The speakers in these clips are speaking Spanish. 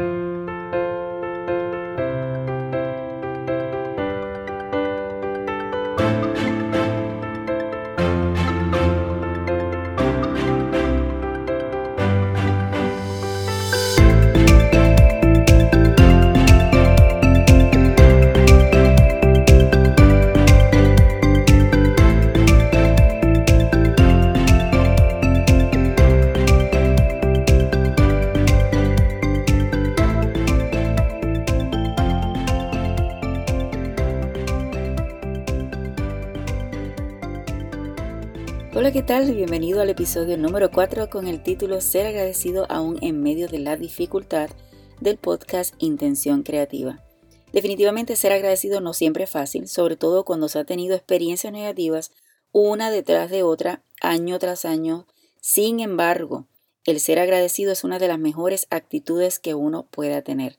Hola, Bienvenido al episodio número 4 con el título Ser agradecido aún en medio de la dificultad del podcast Intención Creativa. Definitivamente ser agradecido no siempre es fácil, sobre todo cuando se ha tenido experiencias negativas una detrás de otra, año tras año. Sin embargo, el ser agradecido es una de las mejores actitudes que uno pueda tener.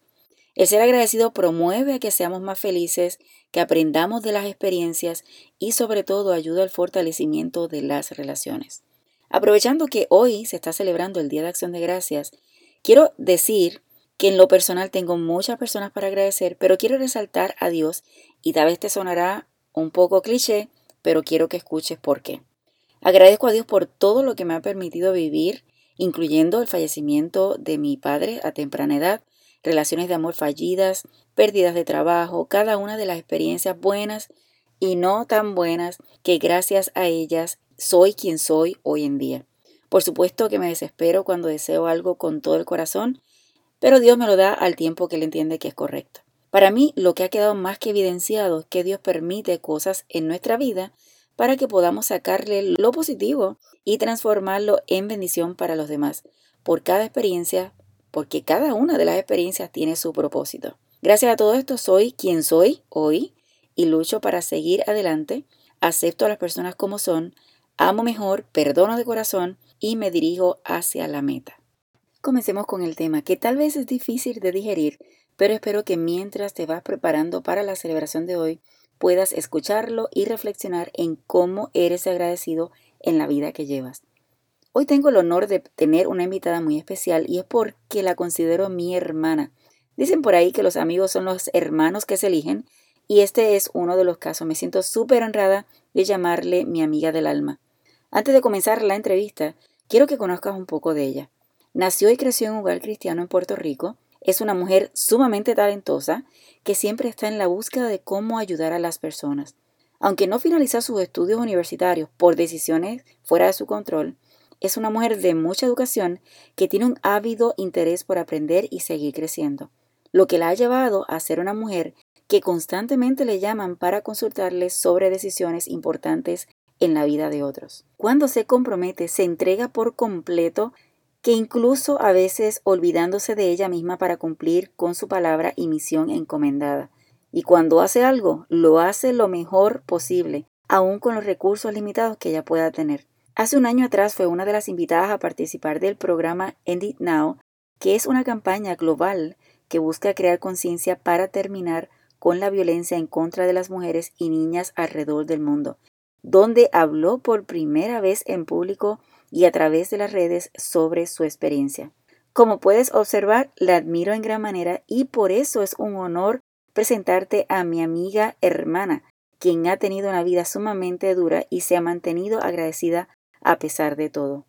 El ser agradecido promueve a que seamos más felices, que aprendamos de las experiencias y sobre todo ayuda al fortalecimiento de las relaciones. Aprovechando que hoy se está celebrando el Día de Acción de Gracias, quiero decir que en lo personal tengo muchas personas para agradecer, pero quiero resaltar a Dios y tal vez te sonará un poco cliché, pero quiero que escuches por qué. Agradezco a Dios por todo lo que me ha permitido vivir, incluyendo el fallecimiento de mi padre a temprana edad, relaciones de amor fallidas, pérdidas de trabajo, cada una de las experiencias buenas y no tan buenas que gracias a ellas soy quien soy hoy en día. Por supuesto que me desespero cuando deseo algo con todo el corazón, pero Dios me lo da al tiempo que Él entiende que es correcto. Para mí lo que ha quedado más que evidenciado es que Dios permite cosas en nuestra vida para que podamos sacarle lo positivo y transformarlo en bendición para los demás. Por cada experiencia, porque cada una de las experiencias tiene su propósito. Gracias a todo esto soy quien soy hoy y lucho para seguir adelante, acepto a las personas como son, amo mejor, perdono de corazón y me dirijo hacia la meta. Comencemos con el tema que tal vez es difícil de digerir, pero espero que mientras te vas preparando para la celebración de hoy puedas escucharlo y reflexionar en cómo eres agradecido en la vida que llevas. Hoy tengo el honor de tener una invitada muy especial y es porque la considero mi hermana. Dicen por ahí que los amigos son los hermanos que se eligen y este es uno de los casos. Me siento súper honrada de llamarle mi amiga del alma. Antes de comenzar la entrevista, quiero que conozcas un poco de ella. Nació y creció en un hogar cristiano en Puerto Rico. Es una mujer sumamente talentosa que siempre está en la búsqueda de cómo ayudar a las personas. Aunque no finaliza sus estudios universitarios por decisiones fuera de su control, es una mujer de mucha educación que tiene un ávido interés por aprender y seguir creciendo, lo que la ha llevado a ser una mujer que constantemente le llaman para consultarle sobre decisiones importantes en la vida de otros. Cuando se compromete, se entrega por completo, que incluso a veces olvidándose de ella misma para cumplir con su palabra y misión encomendada. Y cuando hace algo, lo hace lo mejor posible, aun con los recursos limitados que ella pueda tener. Hace un año atrás fue una de las invitadas a participar del programa End It Now, que es una campaña global que busca crear conciencia para terminar con la violencia en contra de las mujeres y niñas alrededor del mundo, donde habló por primera vez en público y a través de las redes sobre su experiencia. Como puedes observar, la admiro en gran manera y por eso es un honor presentarte a mi amiga hermana, quien ha tenido una vida sumamente dura y se ha mantenido agradecida a pesar de todo.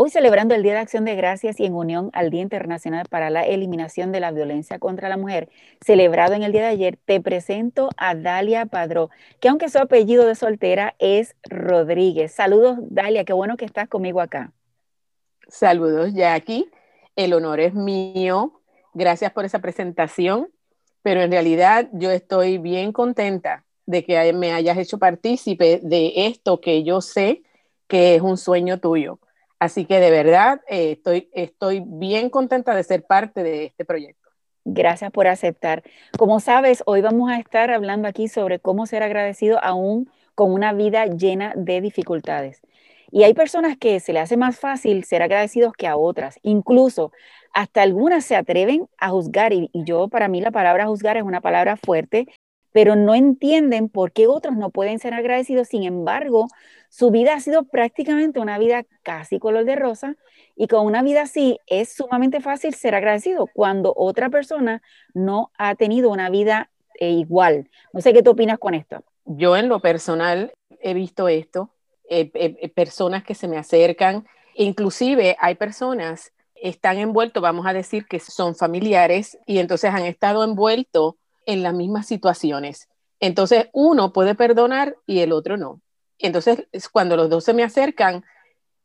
Hoy celebrando el Día de Acción de Gracias y en unión al Día Internacional para la Eliminación de la Violencia contra la Mujer, celebrado en el día de ayer, te presento a Dalia Padró, que aunque su apellido de soltera es Rodríguez. Saludos, Dalia, qué bueno que estás conmigo acá. Saludos, Jackie. El honor es mío. Gracias por esa presentación, pero en realidad yo estoy bien contenta de que me hayas hecho partícipe de esto que yo sé que es un sueño tuyo. Así que de verdad eh, estoy, estoy bien contenta de ser parte de este proyecto. Gracias por aceptar. Como sabes, hoy vamos a estar hablando aquí sobre cómo ser agradecido aún con una vida llena de dificultades. Y hay personas que se le hace más fácil ser agradecidos que a otras. Incluso hasta algunas se atreven a juzgar. Y, y yo, para mí, la palabra juzgar es una palabra fuerte, pero no entienden por qué otros no pueden ser agradecidos. Sin embargo, su vida ha sido prácticamente una vida casi color de rosa y con una vida así es sumamente fácil ser agradecido cuando otra persona no ha tenido una vida eh, igual. No sé qué tú opinas con esto. Yo en lo personal he visto esto, personas que se me acercan, inclusive hay personas están envueltos, vamos a decir que son familiares y entonces han estado envueltos en las mismas situaciones. Entonces uno puede perdonar y el otro no. Entonces cuando los dos se me acercan,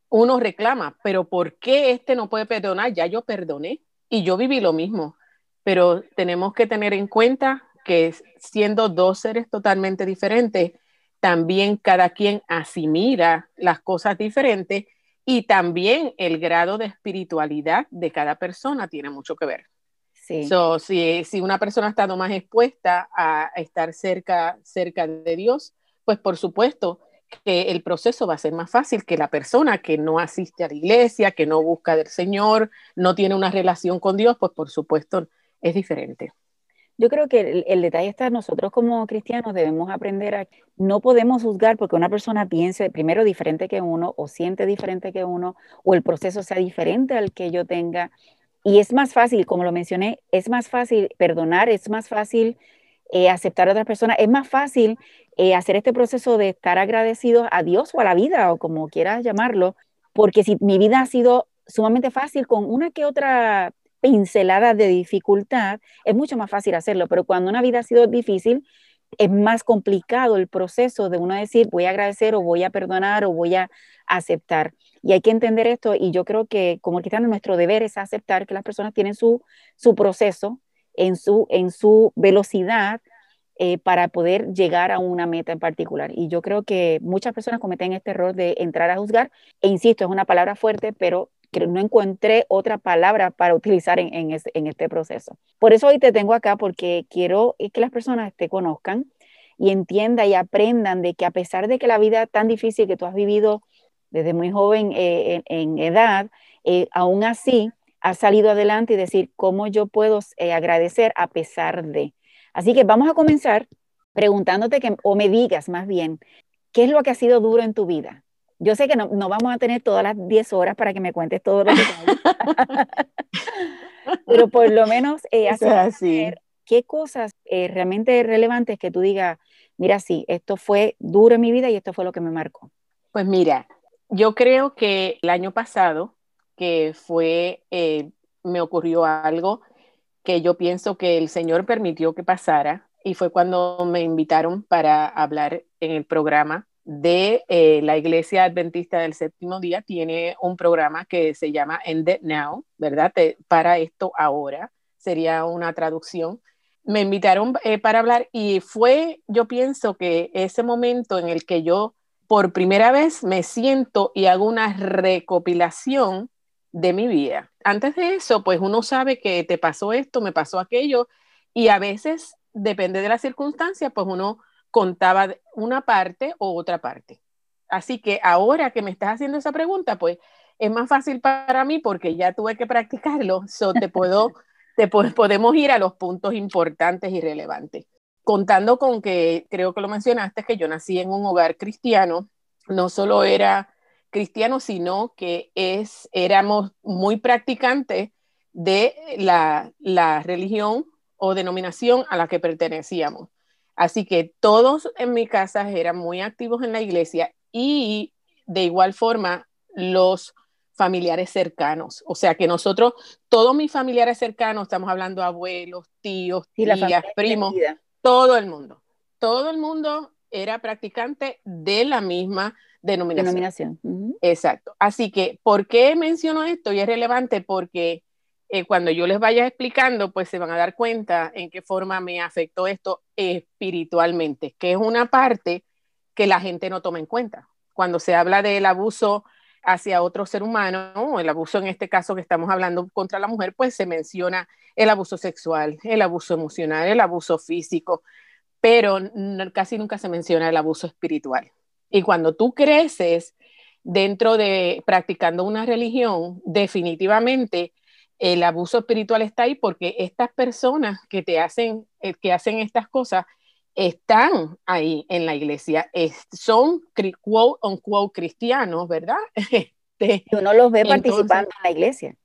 uno reclama, pero ¿por qué este no puede perdonar? Ya yo perdoné y yo viví lo mismo. Pero tenemos que tener en cuenta que siendo dos seres totalmente diferentes, también cada quien asimila las cosas diferentes y también el grado de espiritualidad de cada persona tiene mucho que ver. Sí. si, si, una persona ha estado más expuesta a estar cerca, cerca de Dios, pues por supuesto que el proceso va a ser más fácil que la persona que no asiste a la iglesia, que no busca del Señor, no tiene una relación con Dios, pues por supuesto es diferente. Yo creo que el, detalle está, nosotros como cristianos debemos aprender a, no podemos juzgar porque una persona piense primero diferente que uno o siente diferente que uno o el proceso sea diferente al que yo tenga. Y es más fácil, como lo mencioné, es más fácil perdonar, es más fácil eh, aceptar a otras personas, es más fácil eh, hacer este proceso de estar agradecido a Dios o a la vida o como quieras llamarlo, porque si mi vida ha sido sumamente fácil con una que otra pincelada de dificultad, es mucho más fácil hacerlo, pero cuando una vida ha sido difícil, es más complicado el proceso de uno decir voy a agradecer o voy a perdonar o voy a aceptar. Y hay que entender esto y yo creo que como cristianos nuestro deber es aceptar que las personas tienen su, su proceso en su, en su velocidad eh, para poder llegar a una meta en particular. Y yo creo que muchas personas cometen este error de entrar a juzgar. E insisto, es una palabra fuerte, pero no encontré otra palabra para utilizar en, este proceso. Por eso hoy te tengo acá porque quiero que las personas te conozcan y entiendan y aprendan de que a pesar de que la vida tan difícil que tú has vivido desde muy joven eh, en, edad, eh, aún así has salido adelante y decir cómo yo puedo eh, agradecer a pesar de. Así que vamos a comenzar preguntándote que, o me digas más bien, ¿qué es lo que ha sido duro en tu vida? Yo sé que no, vamos a tener todas las 10 horas para que me cuentes todo lo que pero por lo menos eh, hacer qué cosas eh, realmente relevantes que tú digas, mira, sí, esto fue duro en mi vida y esto fue lo que me marcó. Pues mira, yo creo que el año pasado, que fue, eh, me ocurrió algo que yo pienso que el Señor permitió que pasara y fue cuando me invitaron para hablar en el programa de eh, la Iglesia Adventista del Séptimo Día tiene un programa que se llama End It Now, ¿verdad? para esto ahora, sería una traducción. Me invitaron eh, para hablar y fue, yo pienso que ese momento en el que yo por primera vez me siento y hago una recopilación de mi vida. Antes de eso, pues uno sabe que te pasó esto, me pasó aquello y a veces, depende de la circunstancia, pues uno contaba una parte o otra parte. Así que ahora que me estás haciendo esa pregunta, pues es más fácil para mí porque ya tuve que practicarlo, so te puedo, te podemos ir a los puntos importantes y relevantes. Contando con que, creo que lo mencionaste, que yo nací en un hogar cristiano, no solo era cristiano, sino que es, éramos muy practicantes de la, la religión o denominación a la que pertenecíamos. Así que todos en mi casa eran muy activos en la iglesia y de igual forma los familiares cercanos. O sea que nosotros, todos mis familiares cercanos, estamos hablando abuelos, tíos, tías, primos, todo el mundo. Todo el mundo era practicante de la misma denominación. Exacto. Así que, ¿por qué menciono esto? Y es relevante porque eh, cuando yo les vaya explicando, pues se van a dar cuenta en qué forma me afectó esto espiritualmente, que es una parte que la gente no toma en cuenta. Cuando se habla del abuso hacia otro ser humano, el abuso en este caso que estamos hablando contra la mujer, pues se menciona el abuso sexual, el abuso emocional, el abuso físico, pero casi nunca se menciona el abuso espiritual. Y cuando tú creces dentro de practicando una religión, definitivamente el abuso espiritual está ahí porque estas personas que te hacen, eh, que hacen estas cosas, están ahí en la iglesia, son quote unquote cristianos, ¿verdad? Este, uno los ve participando en la iglesia,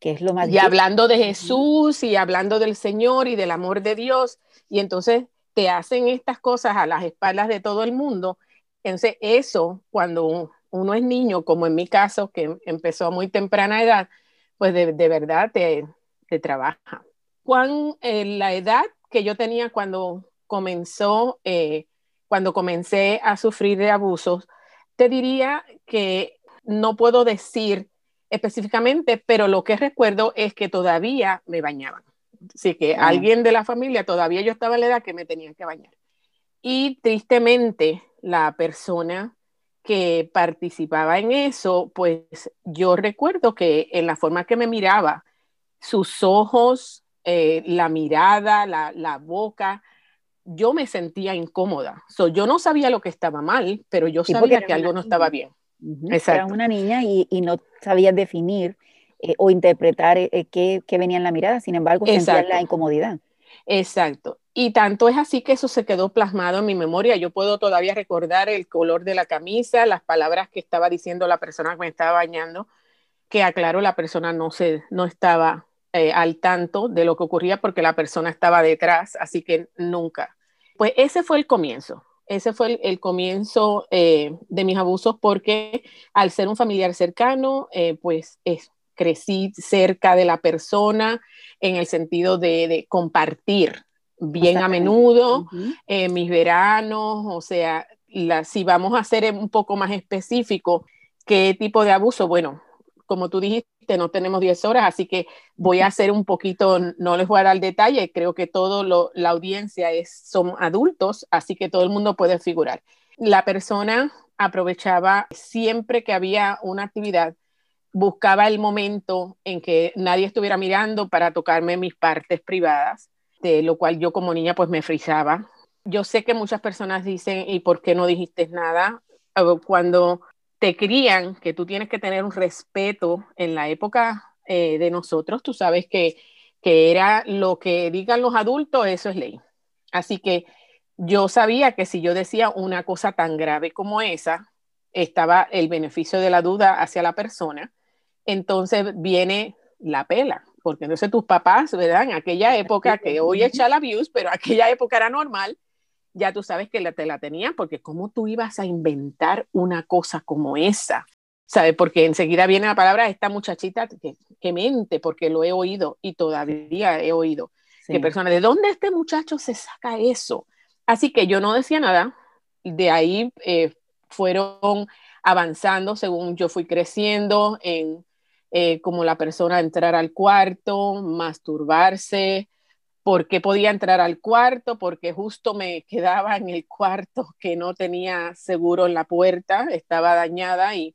que es lo más. Y hablando de Jesús y hablando del Señor y del amor de Dios, y entonces te hacen estas cosas a las espaldas de todo el mundo. Entonces, eso, cuando uno es niño, como en mi caso, que empezó a muy temprana edad, pues de, verdad te, te, trabaja. ¿Cuán eh, la edad que yo tenía cuando comenzó, eh, cuando comencé a sufrir de abusos, te diría que no puedo decir específicamente, pero lo que recuerdo es que todavía me bañaban. Así que alguien de la familia, todavía yo estaba en la edad que me tenían que bañar. Y tristemente, la persona que participaba en eso, pues yo recuerdo que en la forma que me miraba, sus ojos, eh, la mirada, la, la, boca, yo me sentía incómoda. So, yo no sabía lo que estaba mal, pero yo sabía que algo no estaba bien. Era una niña y, y no sabía definir eh, o interpretar eh, qué, qué, venía en la mirada, sin embargo, sentía la incomodidad. Exacto. Y tanto es así que eso se quedó plasmado en mi memoria. Yo puedo todavía recordar el color de la camisa, las palabras que estaba diciendo la persona que me estaba bañando, que aclaro, la persona no, se, no estaba eh, al tanto de lo que ocurría porque la persona estaba detrás, así que nunca. Pues ese fue el comienzo. Ese fue el, comienzo eh, de mis abusos porque al ser un familiar cercano, eh, pues crecí cerca de la persona en el sentido de, compartir bien a menudo mis veranos, o sea, si vamos a ser un poco más específico, ¿qué tipo de abuso? Bueno, como tú dijiste, no tenemos 10 horas, así que voy a hacer un poquito, no les voy a dar detalle, creo que toda la audiencia es, son adultos, así que todo el mundo puede figurar. La persona aprovechaba siempre que había una actividad, buscaba el momento en que nadie estuviera mirando para tocarme mis partes privadas, de lo cual yo como niña pues me frizaba. Yo sé que muchas personas dicen, ¿y por qué no dijiste nada? Cuando te crían que tú tienes que tener un respeto en la época eh, de nosotros, tú sabes que, que era lo que digan los adultos, eso es ley. Así que yo sabía que si yo decía una cosa tan grave como esa, estaba el beneficio de la duda hacia la persona, entonces viene la pela, porque entonces tus papás, ¿verdad? En aquella época, que hoy es child abuse, pero aquella época era normal, ya tú sabes que la, te la tenían, porque ¿cómo tú ibas a inventar una cosa como esa? ¿Sabes? Porque enseguida viene la palabra esta muchachita que, que mente, porque lo he oído y todavía he oído. Que personas, ¿de dónde este muchacho se saca eso? Así que yo no decía nada, de ahí eh, fueron avanzando según yo fui creciendo en eh, como la persona entrar al cuarto, masturbarse, porque podía entrar al cuarto, porque justo me quedaba en el cuarto que no tenía seguro en la puerta, estaba dañada y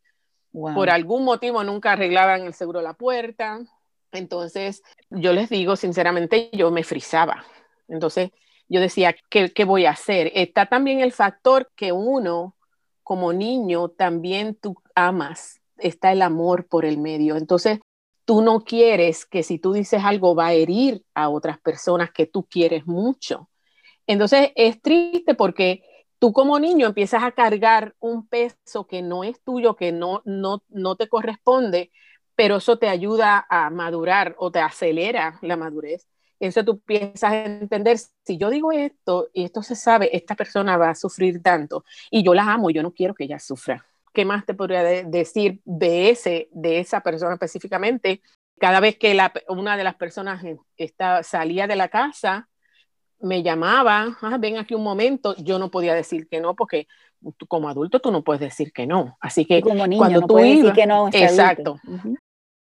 por algún motivo nunca arreglaban el seguro de la puerta. Entonces, yo les digo, sinceramente, yo me frizaba. Entonces, yo decía, ¿qué, ¿qué voy a hacer? Está también el factor que uno, como niño, también tú amas, está el amor por el medio. Entonces, tú no quieres que si tú dices algo va a herir a otras personas que tú quieres mucho. Entonces es triste porque tú como niño empiezas a cargar un peso que no es tuyo, que no, no, no te corresponde, pero eso te ayuda a madurar o te acelera la madurez. Entonces tú a entender, si yo digo esto y esto se sabe, esta persona va a sufrir tanto y yo la amo, yo no quiero que ella sufra. ¿Qué más te podría decir de, ese, de esa persona específicamente? Cada vez que una de las personas estaba, salía de la casa, me llamaba, ah, ven aquí un momento, yo no podía decir que no, porque como adulto tú no puedes decir que no. Así que como niño, cuando tú ibas, decir que no. Exacto.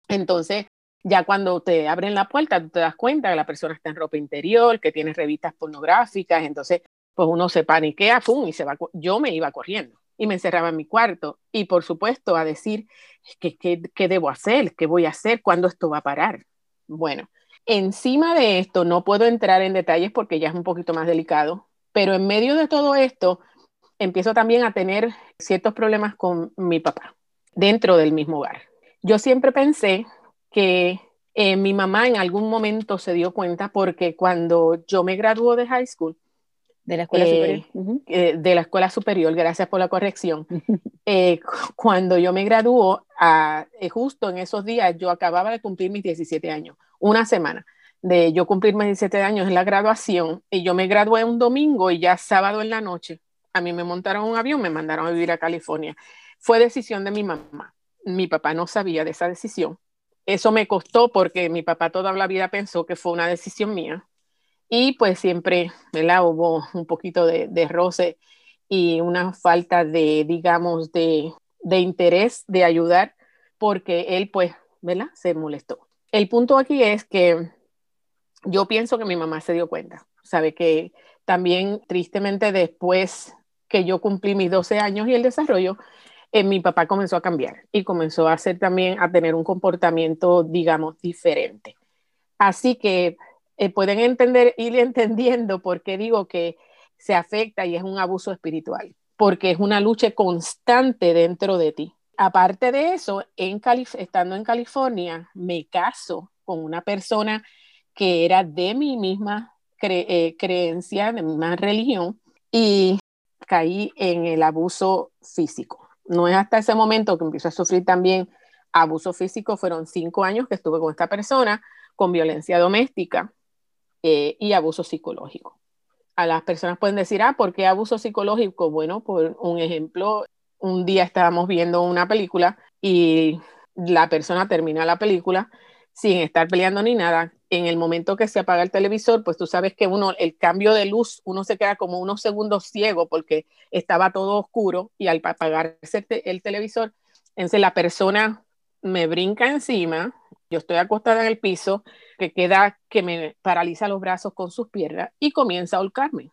Entonces, ya cuando te abren la puerta, tú te das cuenta que la persona está en ropa interior, que tiene revistas pornográficas, entonces, pues uno se paniquea, ¡pum! y se va. Yo me iba corriendo y me encerraba en mi cuarto. Y por supuesto a decir, ¿qué, qué, debo hacer? ¿Qué voy a hacer? ¿Cuándo esto va a parar? Bueno, encima de esto no puedo entrar en detalles porque ya es un poquito más delicado, pero en medio de todo esto empiezo también a tener ciertos problemas con mi papá dentro del mismo hogar. Yo siempre pensé que eh, mi mamá en algún momento se dio cuenta porque cuando yo me graduó de high school, De la escuela superior. Eh, de la escuela superior, gracias por la corrección. Eh, cuando yo me graduó, justo en esos días, yo acababa de cumplir mis 17 años, una semana de yo cumplir mis 17 años en la graduación, y yo me gradué un domingo y ya sábado en la noche, a mí me montaron un avión, me mandaron a vivir a California. Fue decisión de mi mamá. Mi papá no sabía de esa decisión. Eso me costó porque mi papá toda la vida pensó que fue una decisión mía y pues siempre, ¿verdad? Hubo un poquito de, de roce y una falta de, digamos, de, de interés de ayudar porque él, pues, ¿verdad? Se molestó. El punto aquí es que yo pienso que mi mamá se dio cuenta, sabe que también tristemente después que yo cumplí mis 12 años y el desarrollo, eh, mi papá comenzó a cambiar y comenzó a hacer también, a tener un comportamiento, digamos, diferente. Así que eh, pueden entender, ir entendiendo por qué digo que se afecta y es un abuso espiritual, porque es una lucha constante dentro de ti. Aparte de eso, en estando en California, me caso con una persona que era de mi misma eh, creencia, de mi misma religión, y caí en el abuso físico. No es hasta ese momento que empiezo a sufrir también abuso físico, fueron cinco años que estuve con esta persona con violencia doméstica eh, y abuso psicológico. A las personas pueden decir, ah, ¿por qué abuso psicológico? Bueno, por un ejemplo, un día estábamos viendo una película y la persona termina la película sin estar peleando ni nada. En el momento que se apaga el televisor, pues tú sabes que uno, el cambio de luz, uno se queda como unos segundos ciego porque estaba todo oscuro y al apagarse el televisor, entonces la persona me brinca encima, yo estoy acostada en el piso, que queda que me paraliza los brazos con sus piernas y comienza a ahorcarme.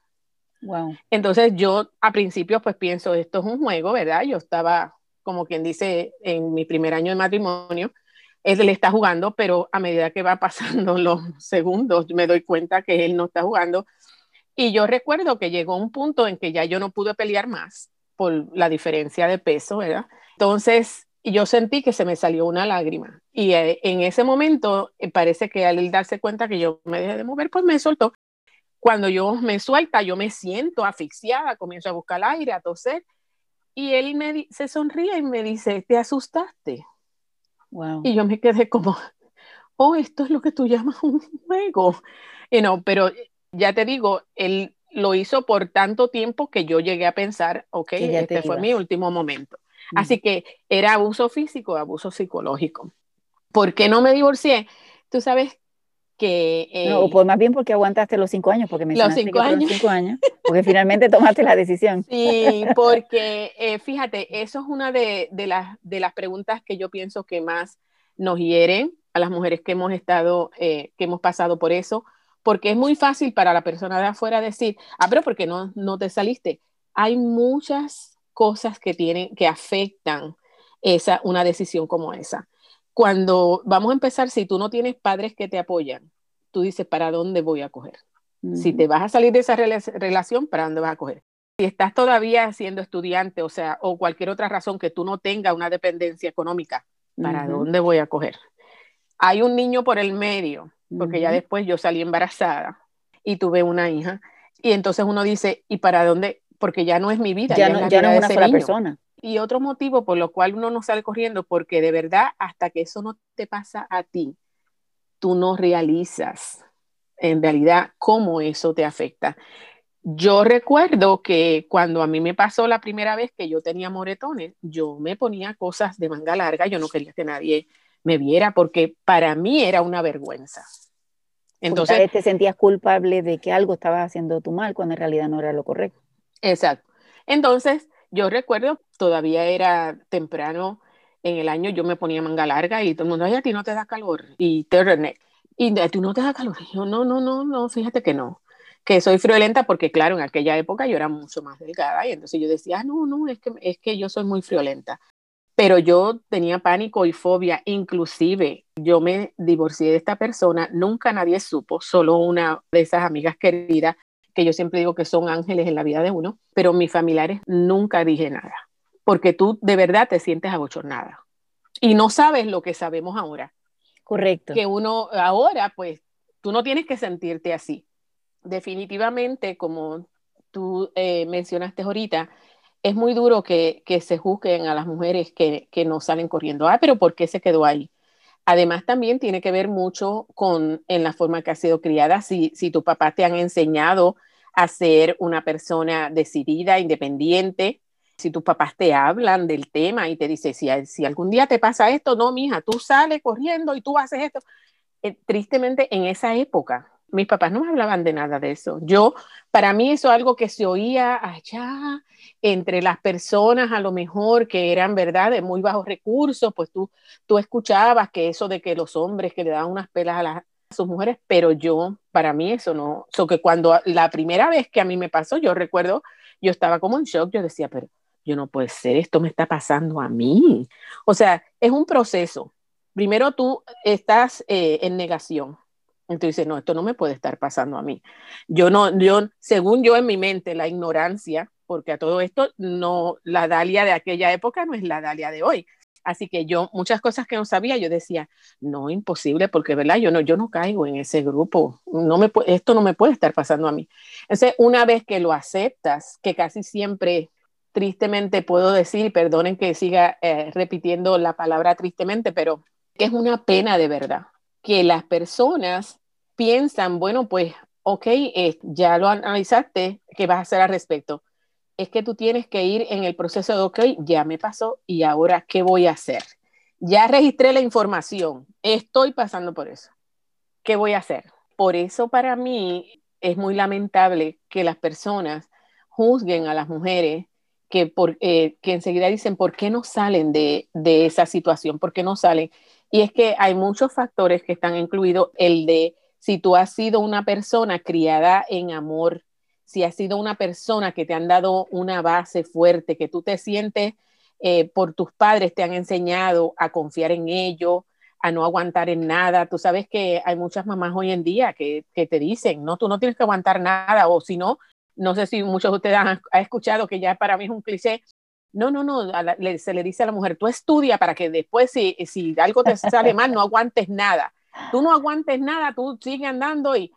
Wow. Entonces yo a principio pues pienso, esto es un juego, ¿verdad? Yo estaba, como quien dice, en mi primer año de matrimonio, él le está jugando, pero a medida que va pasando los segundos me doy cuenta que él no está jugando. Y yo recuerdo que llegó un punto en que ya yo no pude pelear más por la diferencia de peso, ¿verdad? Entonces y yo sentí que se me salió una lágrima. Y eh, en ese momento eh, parece que al darse cuenta que yo me dejé de mover, pues me soltó. Cuando yo me suelta, yo me siento asfixiada, comienzo a buscar aire, a toser. Y él me se sonríe y me dice, ¿te asustaste? Wow. Y yo me quedé como, oh, esto es lo que tú llamas un juego. Y no, pero ya te digo, él lo hizo por tanto tiempo que yo llegué a pensar, ok, este fue mi último momento. Así que era abuso físico, abuso psicológico. ¿Por qué no me divorcié? Tú sabes que... Eh, no, pues más bien porque aguantaste los cinco años, porque me los cinco años. cinco años, porque finalmente tomaste la decisión. Sí, porque eh, fíjate, eso es una de, las, de las preguntas que yo pienso que más nos hieren a las mujeres que hemos estado, eh, que hemos pasado por eso, porque es muy fácil para la persona de afuera decir, ah, pero ¿por qué no, no te saliste? Hay muchas cosas que tienen, que afectan esa, una decisión como esa. Cuando vamos a empezar, si tú no tienes padres que te apoyan, tú dices, ¿para dónde voy a coger? Si te vas a salir de esa relación, ¿para dónde vas a coger? Si estás todavía siendo estudiante, o sea, o cualquier otra razón que tú no tengas una dependencia económica, ¿para dónde voy a coger? Hay un niño por el medio, porque ya después yo salí embarazada y tuve una hija, y entonces uno dice, ¿y para dónde? Porque ya no es mi vida. Ya, no, es una sola persona. Y otro motivo por lo cual uno no sale corriendo, porque de verdad, hasta que eso no te pasa a ti, tú no realizas en realidad cómo eso te afecta. Yo recuerdo que cuando a mí me pasó la primera vez que yo tenía moretones, yo me ponía cosas de manga larga, yo no quería que nadie me viera porque para mí era una vergüenza. Entonces, te sentías culpable de que algo estabas haciendo tú mal cuando en realidad no era lo correcto. Exacto. Entonces, yo recuerdo, todavía era temprano en el año, yo me ponía manga larga y todo el mundo, ay, a ti no te da calor. Y te Y a ti no te da calor. Y yo, no, no, no, no, fíjate que no. Que soy friolenta porque, claro, en aquella época yo era mucho más delgada y entonces yo decía, ah, no, no, es que, es que yo soy muy friolenta. Pero yo tenía pánico y fobia, inclusive yo me divorcié de esta persona, nunca nadie supo, solo una de esas amigas queridas que yo siempre digo que son ángeles en la vida de uno, pero mis familiares nunca dije nada, porque tú de verdad te sientes abochornada y no sabes lo que sabemos ahora. Correcto. Que uno ahora, pues, tú no tienes que sentirte así. Definitivamente, como tú eh, mencionaste ahorita, es muy duro que, se juzguen a las mujeres que, no salen corriendo. Ah, pero ¿por qué se quedó ahí? Además, también tiene que ver mucho con en la forma que ha sido criada. Si, si tu papá te han enseñado a ser una persona decidida, independiente, si tus papás te hablan del tema y te dicen, si, si algún día te pasa esto, no, mija, tú sales corriendo y tú haces esto. Eh, tristemente, en esa época, mis papás no me hablaban de nada de eso. Yo, para mí eso es algo que se oía allá entre las personas a lo mejor que eran, ¿verdad?, de muy bajos recursos, pues tú, tú escuchabas que eso de que los hombres que le daban unas pelas a, sus mujeres, pero yo, para mí eso no, so que cuando la primera vez que a mí me pasó, yo recuerdo, yo estaba como en shock, yo decía, pero yo no puede ser, esto me está pasando a mí. O sea, es un proceso. Primero tú estás eh, en negación, entonces, no, esto no me puede estar pasando a mí. Yo no, yo, según yo en mi mente, la ignorancia, porque a todo esto, no, la Dalia de aquella época no es la Dalia de hoy. Así que yo, muchas cosas que no sabía, yo decía, no, imposible, porque, ¿verdad? Yo no, yo no caigo en ese grupo. No me, esto no me puede estar pasando a mí. Entonces, una vez que lo aceptas, que casi siempre, tristemente puedo decir, perdonen que siga eh, repitiendo la palabra tristemente, pero que es una pena de verdad que las personas piensan, bueno, pues, ok, eh, ya lo analizaste, ¿qué vas a hacer al respecto? Es que tú tienes que ir en el proceso de, ok, ya me pasó y ahora, ¿qué voy a hacer? Ya registré la información, estoy pasando por eso. ¿Qué voy a hacer? Por eso para mí es muy lamentable que las personas juzguen a las mujeres que, por, eh, que enseguida dicen, ¿por qué no salen de, de esa situación? ¿Por qué no salen? Y es que hay muchos factores que están incluidos, el de si tú has sido una persona criada en amor, si has sido una persona que te han dado una base fuerte, que tú te sientes eh, por tus padres, te han enseñado a confiar en ellos, a no aguantar en nada. Tú sabes que hay muchas mamás hoy en día que, te dicen, no, tú no tienes que aguantar nada, o si no, no sé si muchos de ustedes han, escuchado que ya para mí es un cliché. No, no, no, se le dice a la mujer, tú estudia para que después si, si algo te sale mal, no aguantes nada tú no aguantes nada, tú sigues andando y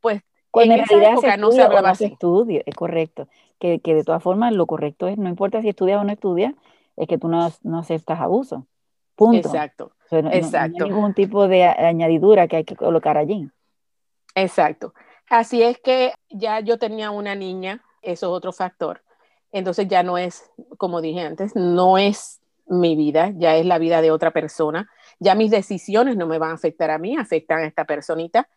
pues en, realidad no se hablaba es correcto. Que, que, de todas formas lo correcto es, no importa si estudias o no estudias, es que tú no, no aceptas abuso. Punto. Exacto. exacto. No hay ningún tipo de añadidura que hay que colocar allí. Exacto. Así es que ya yo tenía una niña, eso es otro factor. Entonces ya no es, como dije antes, no es mi vida, ya es la vida de otra persona ya mis decisiones no me van a afectar a mí, afectan a esta personita.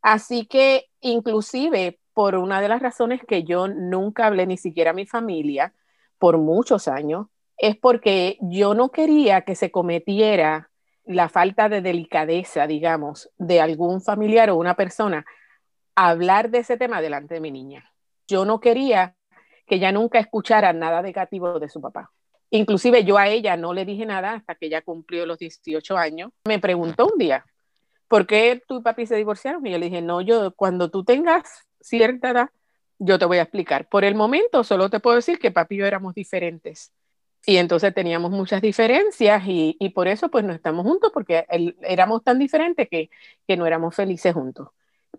Así que inclusive por una de las razones que yo nunca hablé ni siquiera a mi familia por muchos años, es porque yo no quería que se cometiera la falta de delicadeza, digamos, de algún familiar o una persona hablar de ese tema delante de mi niña. Yo no quería que ella nunca escuchara nada negativo de su papá. Inclusive yo a ella no le dije nada hasta que ella cumplió los 18 años. Me preguntó un día, ¿por qué tu y papi se divorciaron? Y yo le dije, no, yo cuando tú tengas cierta edad, yo te voy a explicar. Por el momento solo te puedo decir que papi y yo éramos diferentes. Y entonces teníamos muchas diferencias y, por eso pues no estamos juntos porque éramos tan diferentes que, que no éramos felices juntos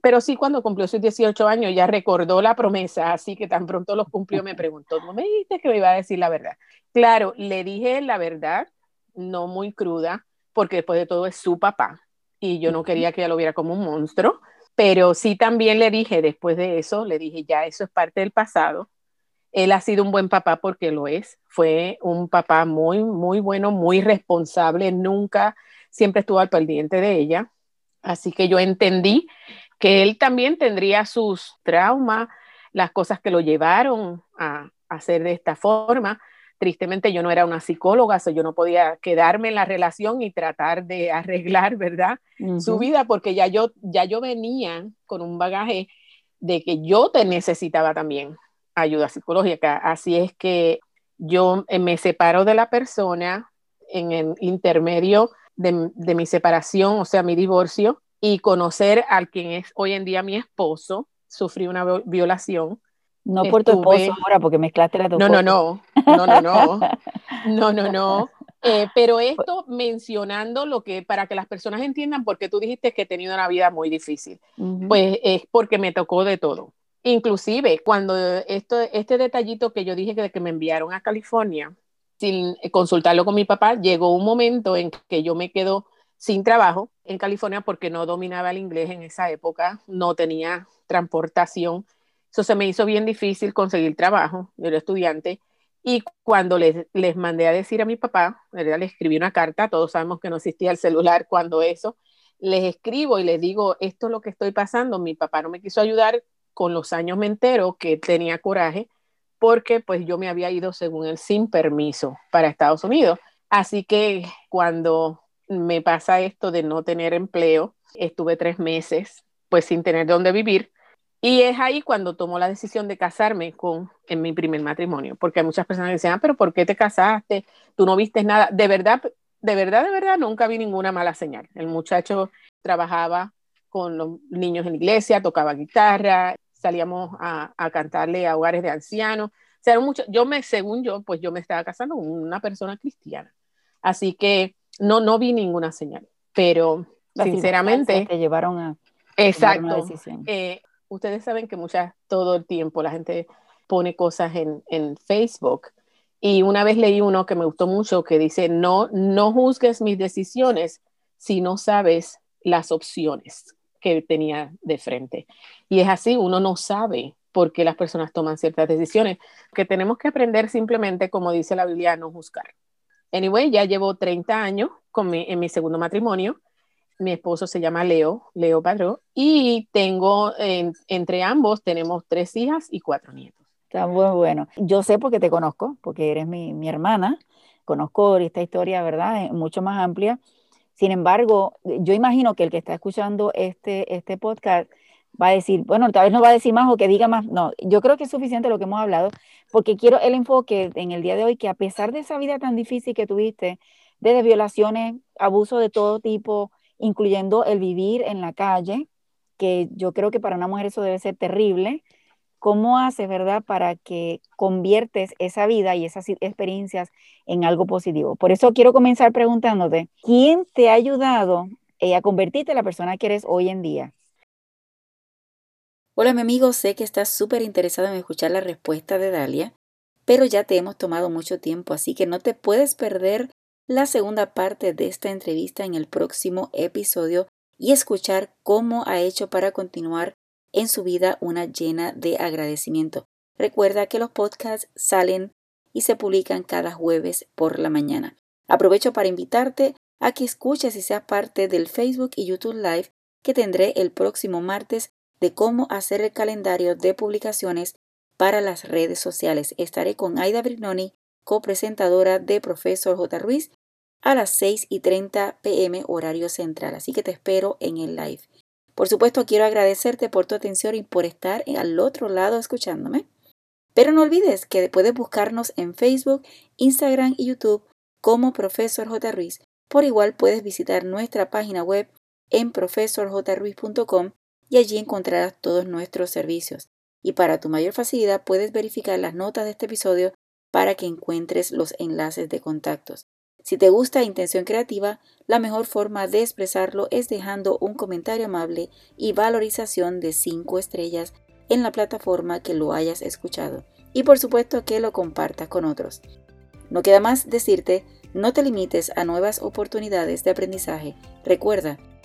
pero sí cuando cumplió sus 18 años ya recordó la promesa, así que tan pronto los cumplió me preguntó, ¿no me dijiste que me iba a decir la verdad? Claro, le dije la verdad, no muy cruda, porque después de todo es su papá y yo no quería que ella lo viera como un monstruo, pero sí también le dije después de eso, le dije, ya eso es parte del pasado. Él ha sido un buen papá porque lo es, fue un papá muy, muy bueno, muy responsable, nunca, siempre estuvo al pendiente de ella. Así que yo entendí que él también tendría sus traumas, las cosas que lo llevaron a, hacer de esta forma. Tristemente yo no era una psicóloga, so yo no podía quedarme en la relación y tratar de arreglar, ¿verdad? Su vida, porque ya yo, ya yo venía con un bagaje de que yo te necesitaba también ayuda psicológica. Así es que yo eh, me separo de la persona en el intermedio de, de mi separación, o sea, mi divorcio, y conocer al quien es hoy en día mi esposo, sufrí una violación. No por tu esposo ahora, porque mezclaste la no, no, no, no, no, no, no, no, no. Eh, pero esto mencionando lo que, para que las personas entiendan, porque tú dijiste que he tenido una vida muy difícil, pues es porque me tocó de todo. Inclusive, cuando esto, este detallito que yo dije que, que me enviaron a California, sin consultarlo con mi papá, llegó un momento en que yo me quedo sin trabajo en California porque no dominaba el inglés en esa época, no tenía transportación. Eso se me hizo bien difícil conseguir trabajo, yo era estudiante. Y cuando les, mandé a decir a mi papá, ¿verdad? le escribí una carta, todos sabemos que no existía el celular cuando eso, les escribo y les digo, esto es lo que estoy pasando, mi papá no me quiso ayudar, con los años me entero que tenía coraje porque pues yo me había ido según él sin permiso para Estados Unidos. Así que cuando me pasa esto de no tener empleo, estuve tres meses pues sin tener dónde vivir y es ahí cuando tomo la decisión de casarme con en mi primer matrimonio, porque hay muchas personas que dicen, ah, pero ¿por qué te casaste? Tú no viste nada. De verdad, de verdad, de verdad, nunca vi ninguna mala señal. El muchacho trabajaba con los niños en la iglesia, tocaba guitarra, salíamos a, cantarle a hogares de ancianos. O sea, mucho, yo me, según yo, pues yo me estaba casando con una persona cristiana. Así que no, no vi ninguna señal. Pero sinceramente... Te llevaron a... Exacto. Eh, ustedes saben que muchas, todo el tiempo la gente pone cosas en, en Facebook. Y una vez leí uno que me gustó mucho que dice, no, no juzgues mis decisiones si no sabes las opciones que tenía de frente. Y es así, uno no sabe por qué las personas toman ciertas decisiones, que tenemos que aprender simplemente, como dice la Biblia, a no juzgar. Anyway, ya llevo 30 años con en mi segundo matrimonio. Mi esposo se llama Leo, Leo Padró, y tengo, entre ambos, tenemos tres hijas y cuatro nietos. Está muy bueno. Yo sé porque te conozco, porque eres mi, mi hermana. Conozco esta historia, ¿verdad? Mucho más amplia sin embargo, yo imagino que el que está escuchando este, este podcast va a decir, bueno, tal vez no va a decir más o que diga más. No, yo creo que es suficiente lo que hemos hablado, porque quiero el enfoque en el día de hoy que a pesar de esa vida tan difícil que tuviste, desde violaciones, abuso de todo tipo, incluyendo el vivir en la calle, que yo creo que para una mujer eso debe ser terrible, ¿Cómo haces, verdad, para que conviertes esa vida y esas experiencias en algo positivo? Por eso quiero comenzar preguntándote, ¿quién te ha ayudado eh, a convertirte en la persona que eres hoy en día? Hola mi amigo, sé que estás súper interesado en escuchar la respuesta de Dalia, pero ya te hemos tomado mucho tiempo, así que no te puedes perder la segunda parte de esta entrevista en el próximo episodio y escuchar cómo ha hecho para continuar en su vida una llena de agradecimiento. Recuerda que los podcasts salen y se publican cada jueves por la mañana. Aprovecho para invitarte a que escuches y seas parte del Facebook y YouTube Live que tendré el próximo martes de cómo hacer el calendario de publicaciones para las redes sociales. Estaré con Aida Brignoni, copresentadora de Profesor J. Ruiz, a las 6 y 30 pm horario central. Así que te espero en el live. Por supuesto, quiero agradecerte por tu atención y por estar al otro lado escuchándome. Pero no olvides que puedes buscarnos en Facebook, Instagram y YouTube como Profesor J. Ruiz. Por igual puedes visitar nuestra página web en profesorjruiz.com y allí encontrarás todos nuestros servicios. Y para tu mayor facilidad puedes verificar las notas de este episodio para que encuentres los enlaces de contactos. Si te gusta Intención Creativa, la mejor forma de expresarlo es dejando un comentario amable y valorización de 5 estrellas en la plataforma que lo hayas escuchado. Y por supuesto que lo compartas con otros. No queda más decirte, no te limites a nuevas oportunidades de aprendizaje. Recuerda